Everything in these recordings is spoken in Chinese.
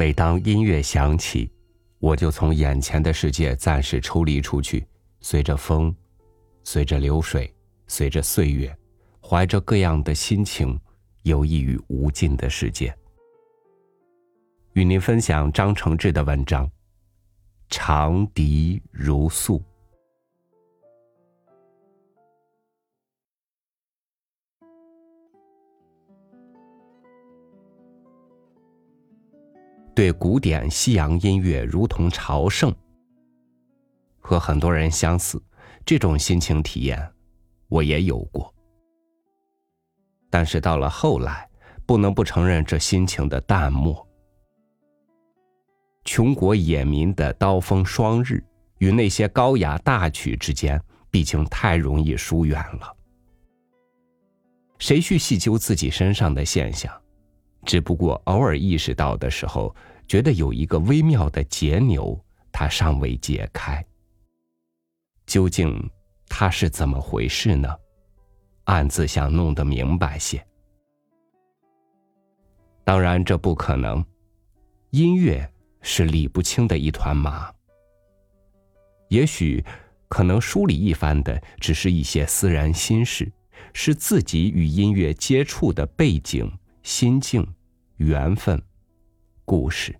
每当音乐响起，我就从眼前的世界暂时抽离出去，随着风，随着流水，随着岁月，怀着各样的心情，游弋于无尽的世界。与您分享张承志的文章《长笛如诉》。对古典西洋音乐如同朝圣，和很多人相似，这种心情体验我也有过。但是到了后来，不能不承认这心情的淡漠。穷国野民的刀锋双日，与那些高雅大曲之间，毕竟太容易疏远了。谁去细究自己身上的现象？只不过偶尔意识到的时候，觉得有一个微妙的结纽，它尚未解开。究竟它是怎么回事呢？暗自想弄得明白些。当然，这不可能。音乐是理不清的一团麻。也许，可能梳理一番的，只是一些私人心事，是自己与音乐接触的背景。心境、缘分、故事，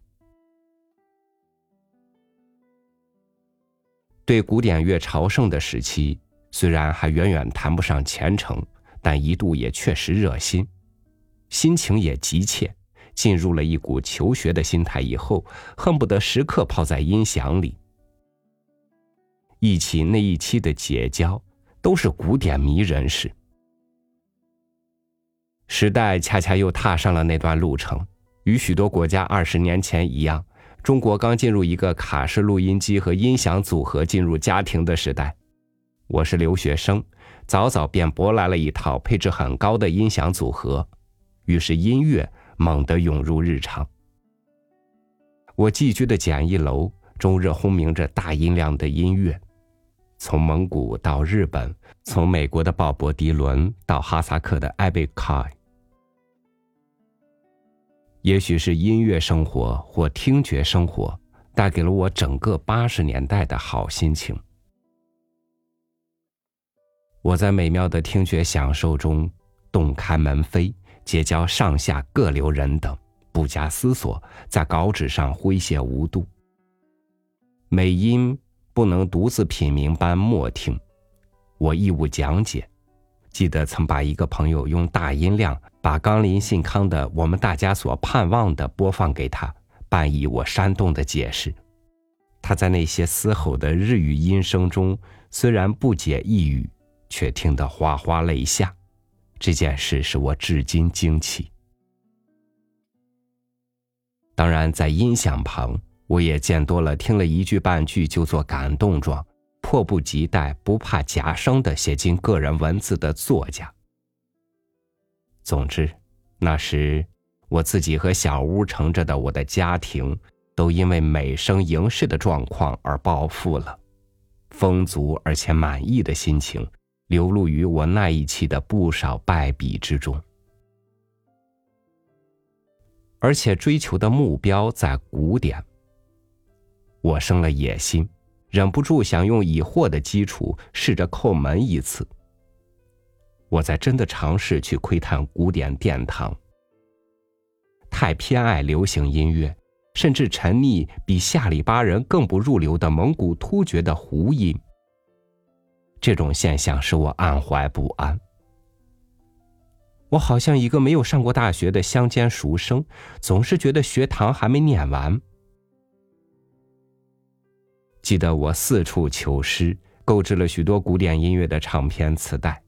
对古典乐朝圣的时期，虽然还远远谈不上虔诚，但一度也确实热心，心情也急切，进入了一股求学的心态。以后恨不得时刻泡在音响里。一起那一期的结交，都是古典迷人士。时代恰恰又踏上了那段路程，与许多国家二十年前一样，中国刚进入一个卡式录音机和音响组合进入家庭的时代。我是留学生，早早便博来了一套配置很高的音响组合，于是音乐猛地涌入日常。我寄居的简易楼终日轰鸣着大音量的音乐，从蒙古到日本，从美国的鲍勃迪伦到哈萨克的艾贝凯。也许是音乐生活或听觉生活带给了我整个八十年代的好心情。我在美妙的听觉享受中洞开门扉，结交上下各流人等，不加思索，在稿纸上挥写无度。美音不能独自品茗般默听，我义务讲解。记得曾把一个朋友用大音量把冈林信康的《我们大家所盼望的》播放给他，伴以我煽动的解释。他在那些嘶吼的日语音声中，虽然不解一语，却听得哗哗泪下。这件事使我至今惊奇。当然，在音响旁，我也见多了听了一句半句就做感动状。迫不及待、不怕夹生的写进个人文字的作家。总之，那时我自己和小屋乘着的我的家庭，都因为美声盈视的状况而暴富了，丰足而且满意的心情流露于我那一期的不少败笔之中，而且追求的目标在古典。我生了野心。忍不住想用已获的基础试着叩门一次。我在真的尝试去窥探古典殿堂。太偏爱流行音乐，甚至沉溺比下里巴人更不入流的蒙古突厥的胡音。这种现象使我暗怀不安。我好像一个没有上过大学的乡间书生，总是觉得学堂还没念完。记得我四处求师，购置了许多古典音乐的唱片磁带。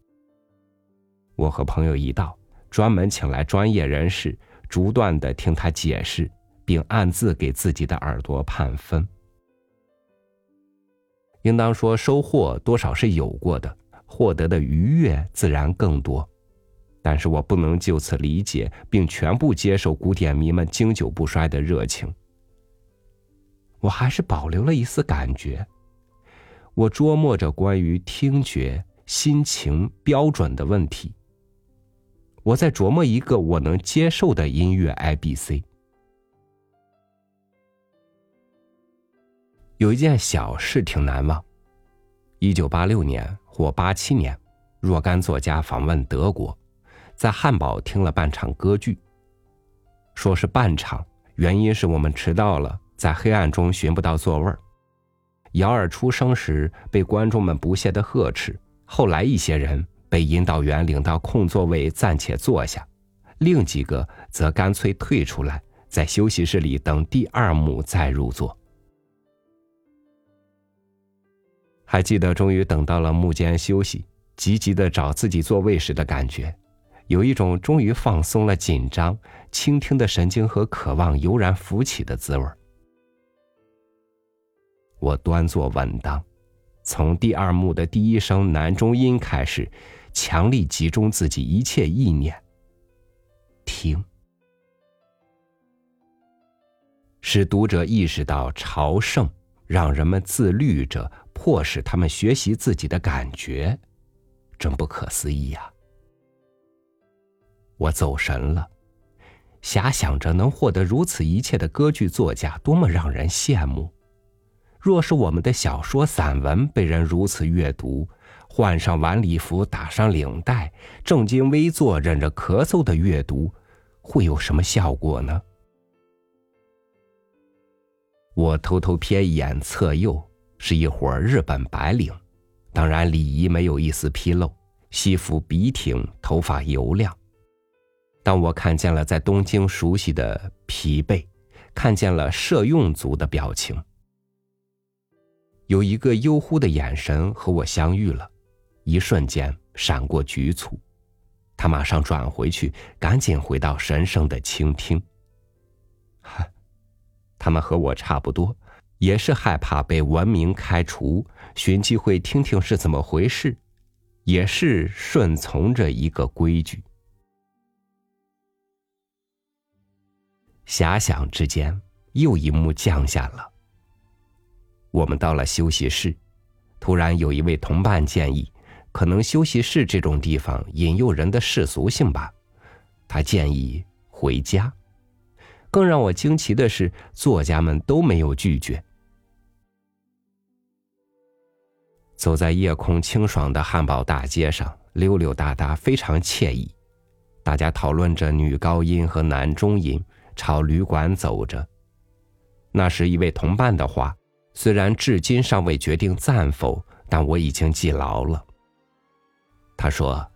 我和朋友一道，专门请来专业人士，逐段的听他解释，并暗自给自己的耳朵判分。应当说，收获多少是有过的，获得的愉悦自然更多。但是我不能就此理解并全部接受古典迷们经久不衰的热情。我还是保留了一丝感觉。我琢磨着关于听觉、心情标准的问题。我在琢磨一个我能接受的音乐 I B C。有一件小事挺难忘。一九八六年或八七年，若干作家访问德国，在汉堡听了半场歌剧。说是半场，原因是我们迟到了，在黑暗中寻不到座位儿。姚二出生时被观众们不屑的呵斥，后来一些人被引导员领到空座位暂且坐下，另几个则干脆退出来，在休息室里等第二幕再入座。还记得终于等到了幕间休息，急急的找自己座位时的感觉，有一种终于放松了紧张、倾听的神经和渴望油然浮起的滋味儿。我端坐稳当，从第二幕的第一声男中音开始，强力集中自己一切意念。听，使读者意识到朝圣让人们自律着，迫使他们学习自己的感觉，真不可思议呀！我走神了，遐想着能获得如此一切的歌剧作家，多么让人羡慕。若是我们的小说、散文被人如此阅读，换上晚礼服，打上领带，正襟危坐，忍着咳嗽的阅读，会有什么效果呢？我偷偷瞥一眼侧右，是一伙日本白领，当然礼仪没有一丝纰漏，西服笔挺，头发油亮。当我看见了在东京熟悉的疲惫，看见了社用族的表情。有一个悠忽的眼神和我相遇了，一瞬间闪过局促，他马上转回去，赶紧回到神圣的倾听。哈，他们和我差不多，也是害怕被文明开除，寻机会听听是怎么回事，也是顺从着一个规矩。遐想之间，又一幕降下了。我们到了休息室，突然有一位同伴建议，可能休息室这种地方引诱人的世俗性吧。他建议回家。更让我惊奇的是，作家们都没有拒绝。走在夜空清爽的汉堡大街上，溜溜达达，非常惬意。大家讨论着女高音和男中音，朝旅馆走着。那是一位同伴的话。虽然至今尚未决定赞否，但我已经记牢了。他说：“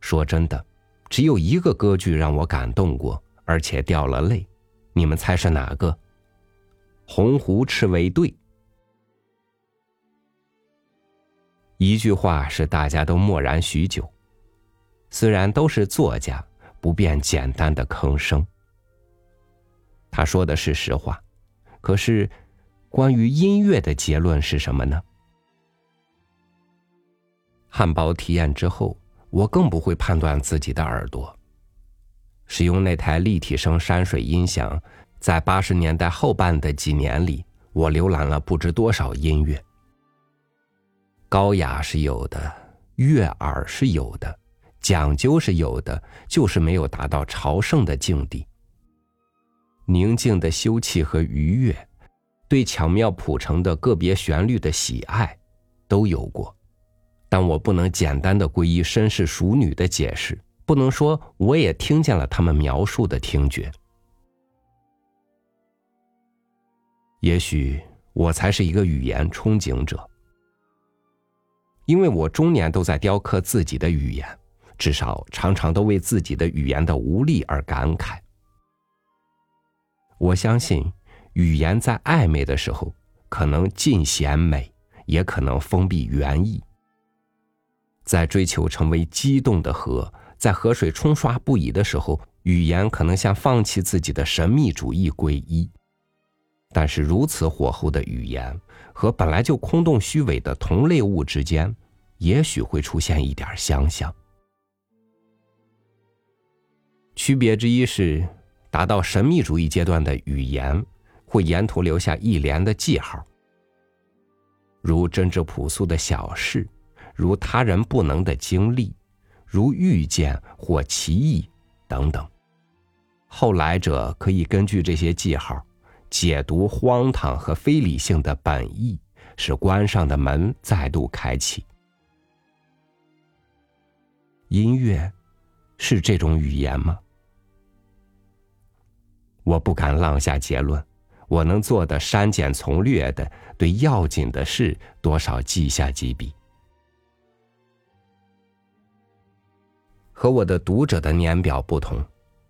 说真的，只有一个歌剧让我感动过，而且掉了泪。你们猜是哪个？”“红湖赤卫队。”一句话使大家都默然许久。虽然都是作家，不便简单的吭声。他说的是实话，可是。关于音乐的结论是什么呢？汉堡体验之后，我更不会判断自己的耳朵。使用那台立体声山水音响，在八十年代后半的几年里，我浏览了不知多少音乐。高雅是有的，悦耳是有的，讲究是有的，就是没有达到朝圣的境地。宁静的休憩和愉悦。对巧妙谱成的个别旋律的喜爱，都有过，但我不能简单的归依绅士淑女的解释，不能说我也听见了他们描述的听觉。也许我才是一个语言憧憬者，因为我终年都在雕刻自己的语言，至少常常都为自己的语言的无力而感慨。我相信。语言在暧昧的时候，可能尽显美，也可能封闭原意。在追求成为激动的河，在河水冲刷不已的时候，语言可能向放弃自己的神秘主义皈依。但是，如此火候的语言和本来就空洞虚伪的同类物之间，也许会出现一点相像。区别之一是，达到神秘主义阶段的语言。会沿途留下一连的记号，如真挚朴素的小事，如他人不能的经历，如遇见或奇异等等。后来者可以根据这些记号，解读荒唐和非理性的本意，使关上的门再度开启。音乐是这种语言吗？我不敢妄下结论。我能做的删减从略的，对要紧的事多少记下几笔。和我的读者的年表不同，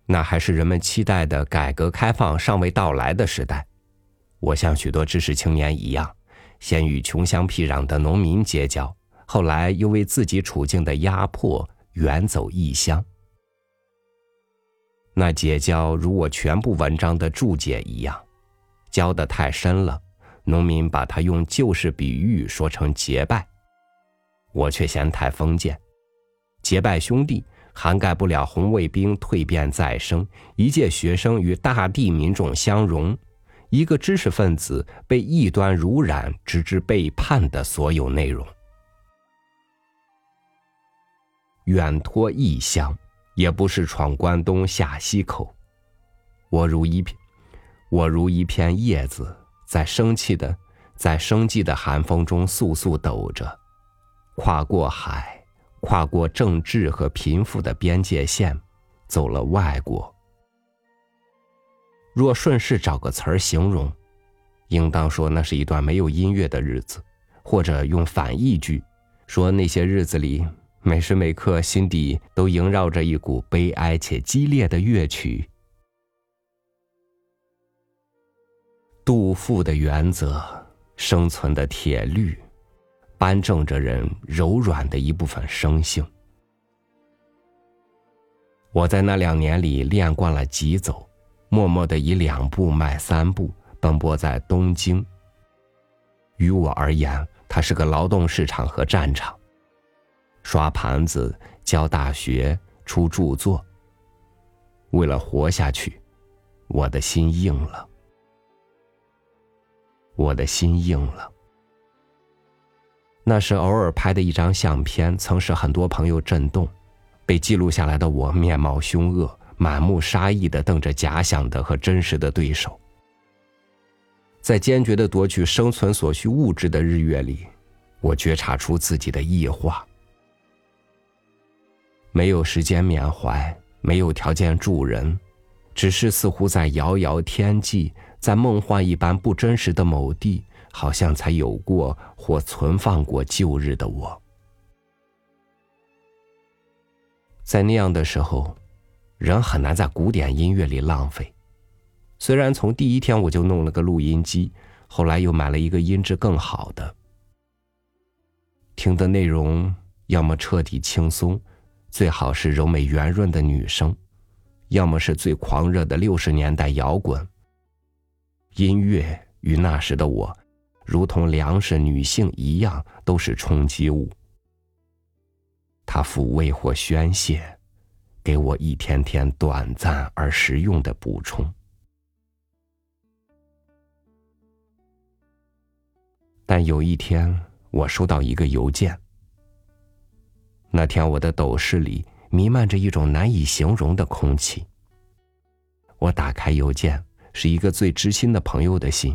那还是人们期待的改革开放尚未到来的时代。我像许多知识青年一样，先与穷乡僻壤的农民结交，后来又为自己处境的压迫远走异乡。那结交如我全部文章的注解一样。教的太深了，农民把他用旧式比喻说成结拜，我却嫌太封建。结拜兄弟涵盖不了红卫兵蜕变再生，一届学生与大地民众相融，一个知识分子被异端濡染，直至背叛的所有内容。远托异乡，也不是闯关东下西口，我如一片。我如一片叶子，在生气的，在生计的寒风中簌簌抖着，跨过海，跨过政治和贫富的边界线，走了外国。若顺势找个词儿形容，应当说那是一段没有音乐的日子，或者用反义句，说那些日子里，每时每刻心底都萦绕着一股悲哀且激烈的乐曲。杜甫的原则，生存的铁律，扳正着人柔软的一部分生性。我在那两年里练惯了急走，默默的以两步迈三步，奔波在东京。于我而言，它是个劳动市场和战场。刷盘子、教大学、出著作。为了活下去，我的心硬了。我的心硬了。那是偶尔拍的一张相片，曾使很多朋友震动。被记录下来的我，面貌凶恶，满目杀意的瞪着假想的和真实的对手。在坚决的夺取生存所需物质的日月里，我觉察出自己的异化。没有时间缅怀，没有条件助人，只是似乎在遥遥天际。在梦幻一般不真实的某地，好像才有过或存放过旧日的我。在那样的时候，人很难在古典音乐里浪费。虽然从第一天我就弄了个录音机，后来又买了一个音质更好的。听的内容要么彻底轻松，最好是柔美圆润的女声，要么是最狂热的六十年代摇滚。音乐与那时的我，如同粮食、女性一样，都是冲击物。它抚慰或宣泄，给我一天天短暂而实用的补充。但有一天，我收到一个邮件。那天，我的斗室里弥漫着一种难以形容的空气。我打开邮件。是一个最知心的朋友的信，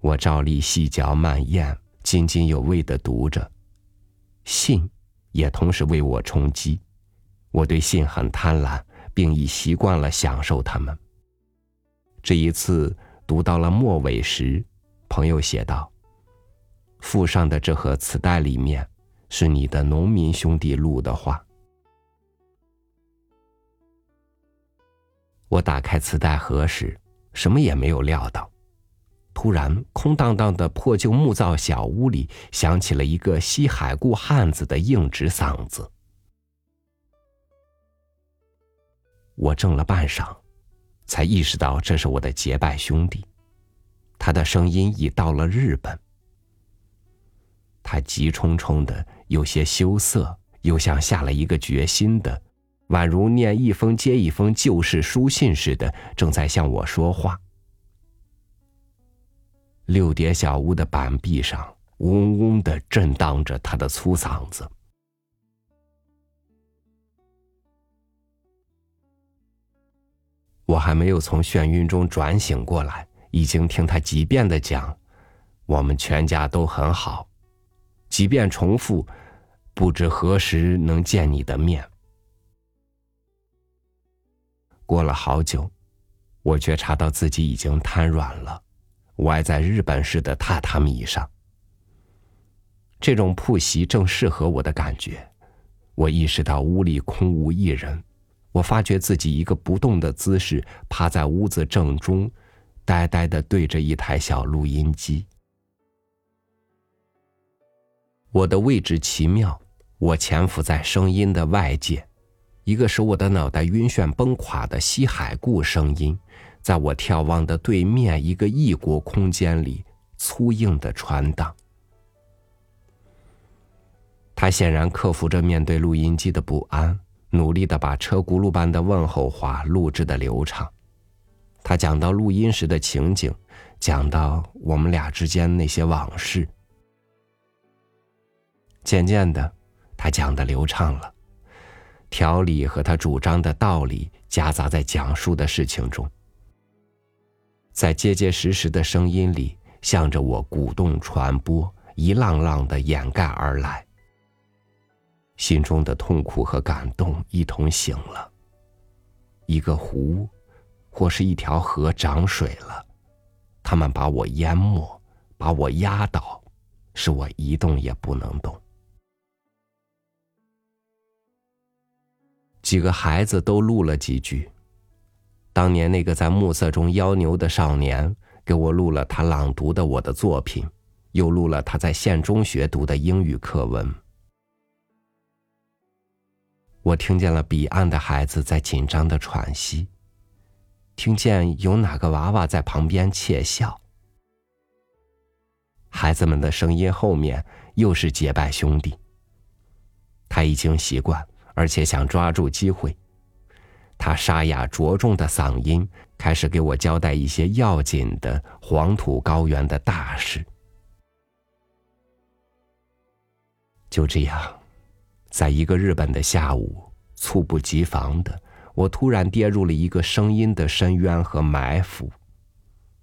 我照例细嚼慢咽、津津有味的读着，信也同时为我充饥。我对信很贪婪，并已习惯了享受它们。这一次读到了末尾时，朋友写道：“附上的这盒磁带里面是你的农民兄弟录的话。”我打开磁带盒时，什么也没有料到。突然，空荡荡的破旧木造小屋里响起了一个西海固汉子的硬直嗓子。我怔了半晌，才意识到这是我的结拜兄弟。他的声音已到了日本。他急冲冲的，有些羞涩，又像下了一个决心的。宛如念一封接一封旧式书信似的，正在向我说话。六叠小屋的板壁上，嗡嗡的震荡着他的粗嗓子。我还没有从眩晕中转醒过来，已经听他几遍的讲：“我们全家都很好。”即便重复，不知何时能见你的面。过了好久，我觉察到自己已经瘫软了，歪在日本式的榻榻米上。这种铺席正适合我的感觉。我意识到屋里空无一人，我发觉自己一个不动的姿势，趴在屋子正中，呆呆的对着一台小录音机。我的位置奇妙，我潜伏在声音的外界。一个使我的脑袋晕眩崩垮的西海固声音，在我眺望的对面一个异国空间里粗硬的传荡。他显然克服着面对录音机的不安，努力的把车轱辘般的问候话录制的流畅。他讲到录音时的情景，讲到我们俩之间那些往事。渐渐的，他讲的流畅了。条理和他主张的道理夹杂在讲述的事情中，在结结实实的声音里，向着我鼓动传播，一浪浪的掩盖而来。心中的痛苦和感动一同醒了。一个湖，或是一条河涨水了，他们把我淹没，把我压倒，使我一动也不能动。几个孩子都录了几句。当年那个在暮色中妖牛的少年，给我录了他朗读的我的作品，又录了他在县中学读的英语课文。我听见了彼岸的孩子在紧张的喘息，听见有哪个娃娃在旁边窃笑。孩子们的声音后面又是结拜兄弟。他已经习惯。而且想抓住机会，他沙哑着重的嗓音开始给我交代一些要紧的黄土高原的大事。就这样，在一个日本的下午，猝不及防的，我突然跌入了一个声音的深渊和埋伏。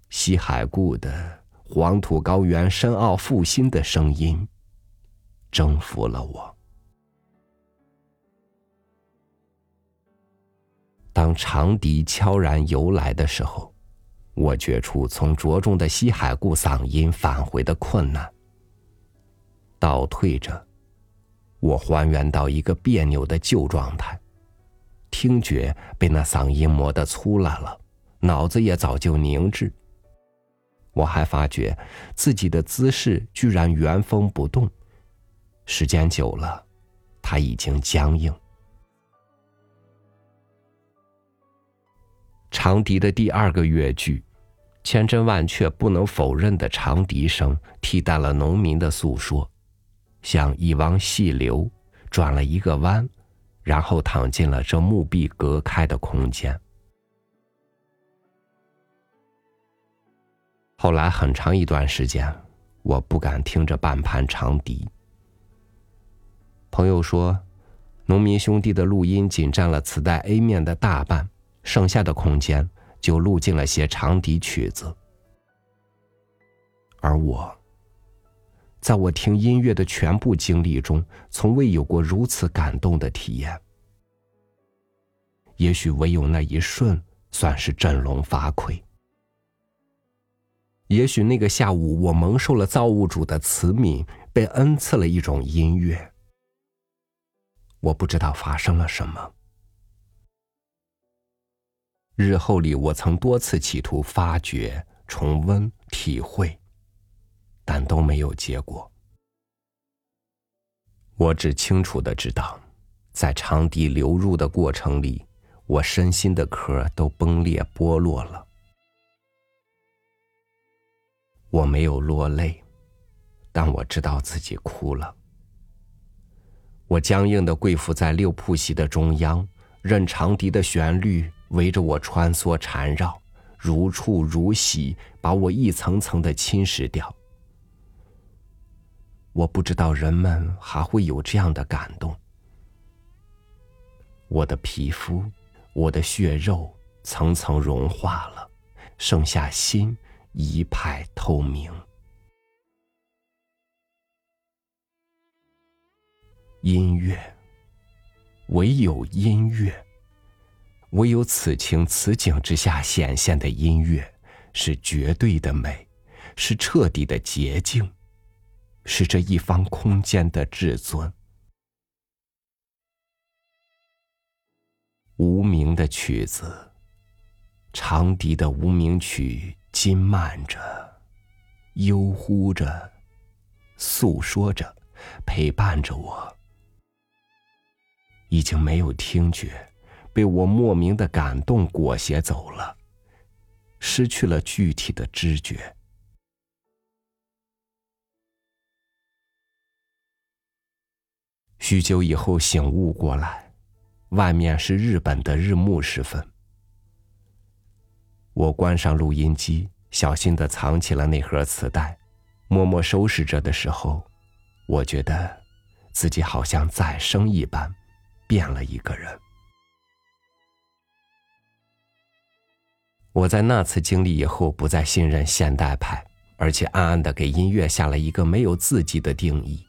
西海固的黄土高原深奥复兴的声音，征服了我。当长笛悄然游来的时候，我觉出从着重的西海固嗓音返回的困难。倒退着，我还原到一个别扭的旧状态，听觉被那嗓音磨得粗烂了，脑子也早就凝滞。我还发觉自己的姿势居然原封不动，时间久了，它已经僵硬。长笛的第二个乐句，千真万确、不能否认的长笛声，替代了农民的诉说，像一汪细流，转了一个弯，然后躺进了这木壁隔开的空间。后来很长一段时间，我不敢听着半盘长笛。朋友说，农民兄弟的录音仅占了磁带 A 面的大半。剩下的空间就录进了些长笛曲子，而我，在我听音乐的全部经历中，从未有过如此感动的体验。也许唯有那一瞬算是振聋发聩。也许那个下午，我蒙受了造物主的慈悯，被恩赐了一种音乐。我不知道发生了什么。日后里，我曾多次企图发掘、重温、体会，但都没有结果。我只清楚的知道，在长笛流入的过程里，我身心的壳都崩裂剥落了。我没有落泪，但我知道自己哭了。我僵硬的跪伏在六铺席的中央，任长笛的旋律。围着我穿梭缠绕，如触如洗，把我一层层的侵蚀掉。我不知道人们还会有这样的感动。我的皮肤，我的血肉，层层融化了，剩下心一派透明。音乐，唯有音乐，唯有此情此景之下显现的音乐，是绝对的美，是彻底的洁净，是这一方空间的至尊。无名的曲子，长笛的无名曲，金漫着，悠忽着，诉说着，陪伴着我。已经没有听觉，被我莫名的感动裹挟走了，失去了具体的知觉。许久以后醒悟过来，外面是日本的日暮时分。我关上录音机，小心的藏起了那盒磁带，默默收拾着的时候，我觉得自己好像再生一般。变了一个人。我在那次经历以后，不再信任现代派，而且暗暗的给音乐下了一个没有自己的定义。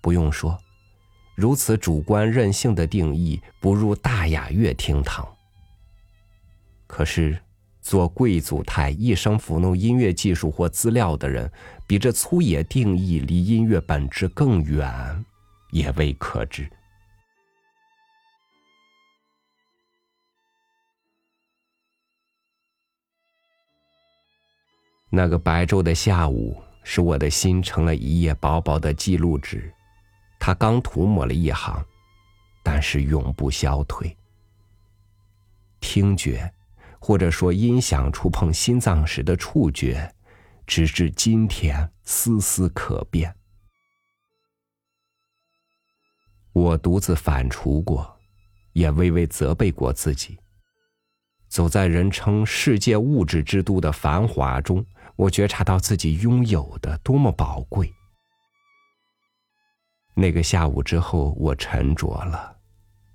不用说，如此主观任性的定义，不入大雅乐厅堂。可是，做贵族态一生抚弄音乐技术或资料的人，比这粗野定义离音乐本质更远，也未可知。那个白昼的下午，使我的心成了一页薄薄的记录纸。它刚涂抹了一行，但是永不消退。听觉，或者说音响触碰心脏时的触觉，直至今天丝丝可辨。我独自反刍过，也微微责备过自己。走在人称世界物质之都的繁华中。我觉察到自己拥有的多么宝贵。那个下午之后，我沉着了，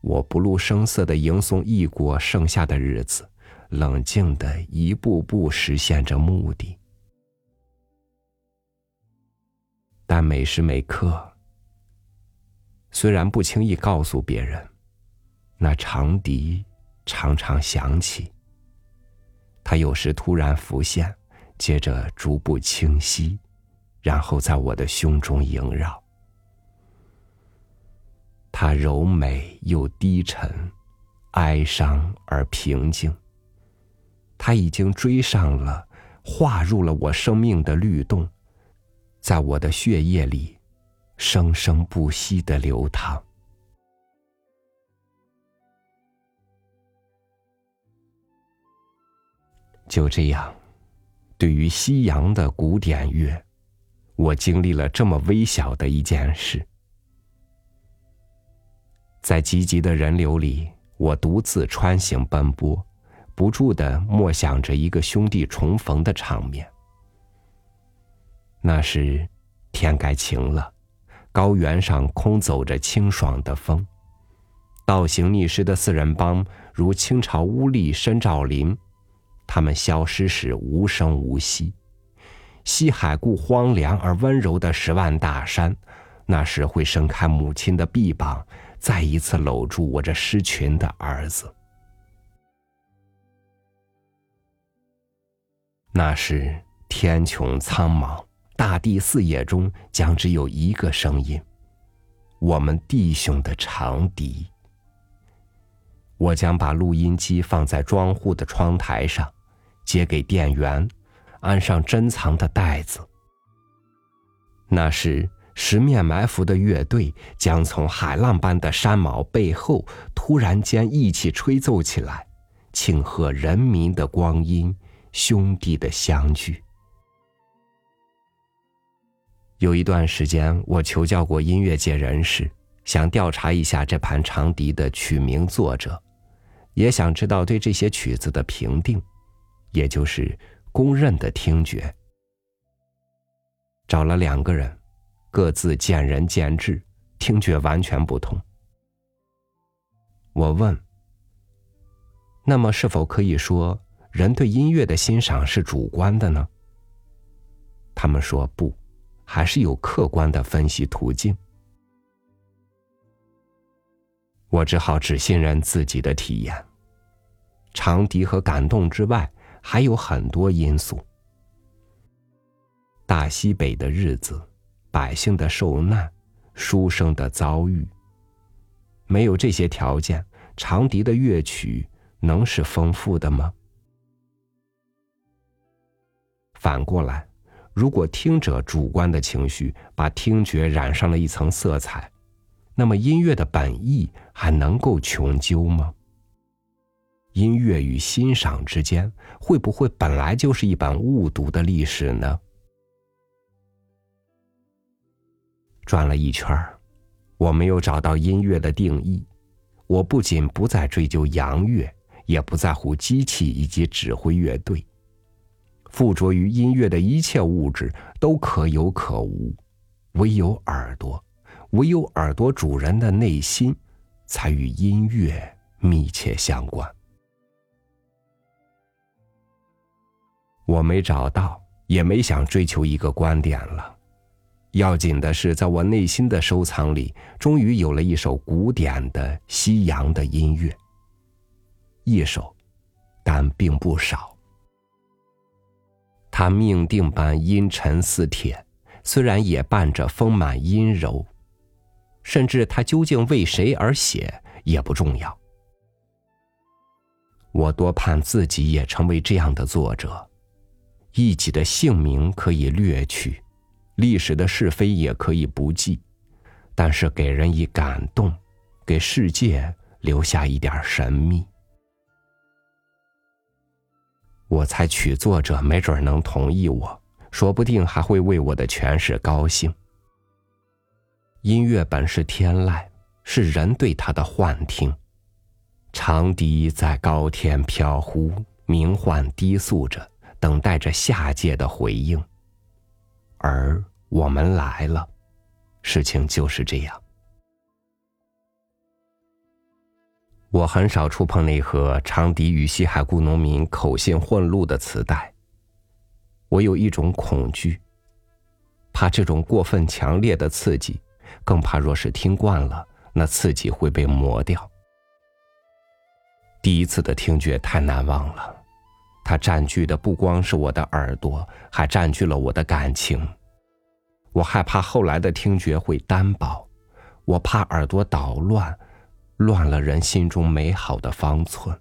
我不露声色的迎送异国剩下的日子，冷静的一步步实现着目的。但每时每刻，虽然不轻易告诉别人，那长笛常常响起，它有时突然浮现。接着逐步清晰，然后在我的胸中萦绕。它柔美又低沉，哀伤而平静。它已经追上了，化入了我生命的律动，在我的血液里，生生不息的流淌。就这样。对于西洋的古典乐，我经历了这么微小的一件事。在积极的人流里，我独自穿行奔波，不住的默想着一个兄弟重逢的场面。那时，天该晴了，高原上空走着清爽的风，倒行逆施的四人帮如清朝乌力申兆林。他们消失时无声无息，西海固荒凉而温柔的十万大山，那时会伸开母亲的臂膀，再一次搂住我这失群的儿子。那时天穹苍茫，大地四野中将只有一个声音：我们弟兄的长笛。我将把录音机放在庄户的窗台上。接给店员，安上珍藏的袋子。那时，十面埋伏的乐队将从海浪般的山毛背后突然间一起吹奏起来，庆贺人民的光阴，兄弟的相聚。有一段时间，我求教过音乐界人士，想调查一下这盘长笛的曲名作者，也想知道对这些曲子的评定。也就是公认的听觉，找了两个人，各自见仁见智，听觉完全不同。我问：“那么，是否可以说人对音乐的欣赏是主观的呢？他们说不，还是有客观的分析途径。我只好只信任自己的体验。长笛和感动之外，还有很多因素。大西北的日子，百姓的受难，书生的遭遇。没有这些条件，长笛的乐曲能是丰富的吗？反过来，如果听者主观的情绪把听觉染上了一层色彩。那么音乐的本意还能够穷究吗？音乐与欣赏之间会不会本来就是一本误读的历史呢？转了一圈我没有找到音乐的定义。我不仅不再追究洋乐，也不在乎机器以及指挥乐队。附着于音乐的一切物质都可有可无，唯有耳朵。唯有耳朵主人的内心，才与音乐密切相关。我没找到，也没想追求一个观点了。要紧的是，在我内心的收藏里，终于有了一首古典的西洋的音乐。一首，但并不少。它命定般阴沉似铁，虽然也伴着丰满阴柔。甚至他究竟为谁而写也不重要。我多盼自己也成为这样的作者，一己的姓名可以略去，历史的是非也可以不记，但是给人以感动，给世界留下一点神秘。我猜曲作者没准能同意我，说不定还会为我的诠释高兴。音乐本是天籁，是人对它的幻听。长笛在高天飘忽，鸣唤低诉着，等待着下界的回应。而我们来了，事情就是这样。我很少触碰那盒长笛与西海固农民口信混录的磁带。我有一种恐惧，怕这种过分强烈的刺激。更怕，若是听惯了，那刺激会被磨掉。第一次的听觉太难忘了，它占据的不光是我的耳朵，还占据了我的感情。我害怕后来的听觉会单薄，我怕耳朵捣乱，乱了人心中美好的方寸。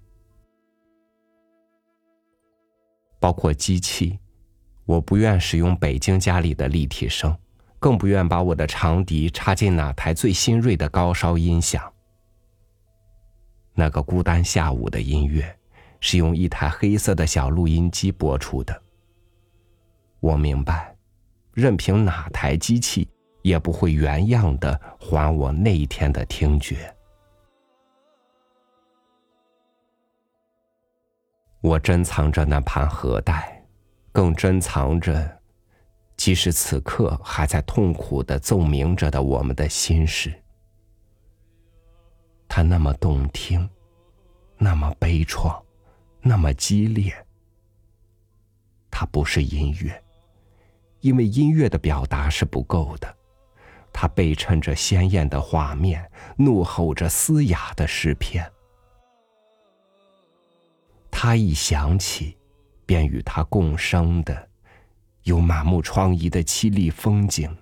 包括机器，我不愿使用北京家里的立体声。更不愿把我的长笛插进哪台最新锐的高烧音响。那个孤单下午的音乐，是用一台黑色的小录音机播出的。我明白，任凭哪台机器，也不会原样的还我那一天的听觉。我珍藏着那盘盒带，更珍藏着。即使此刻还在痛苦的奏鸣着的我们的心事，它那么动听，那么悲怆，那么激烈。它不是音乐，因为音乐的表达是不够的。它背衬着鲜艳的画面，怒吼着嘶哑的诗篇。它一响起，便与它共生的。有满目疮痍的凄厉风景，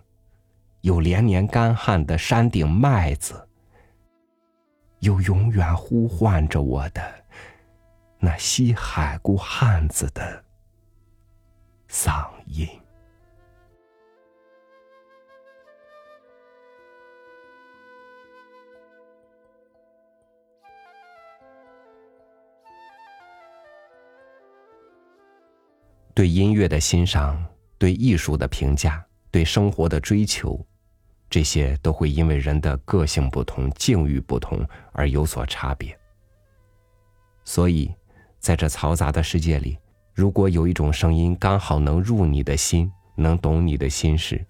有连年干旱的山顶麦子，有永远呼唤着我的那西海固汉子的嗓音。对音乐的欣赏，对艺术的评价，对生活的追求，这些都会因为人的个性不同、境遇不同而有所差别。所以，在这嘈杂的世界里，如果有一种声音刚好能入你的心，能懂你的心事，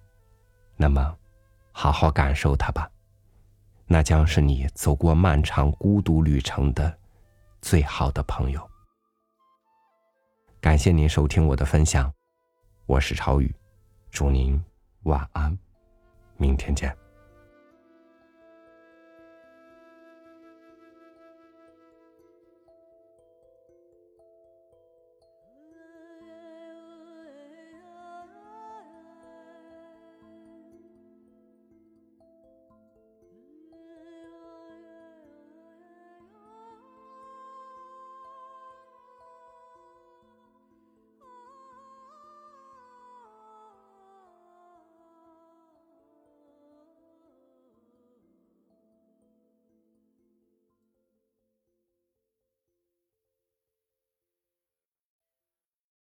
那么，好好感受它吧。那将是你走过漫长孤独旅程的最好的朋友。感谢您收听我的分享，我是超宇，祝您晚安，明天见。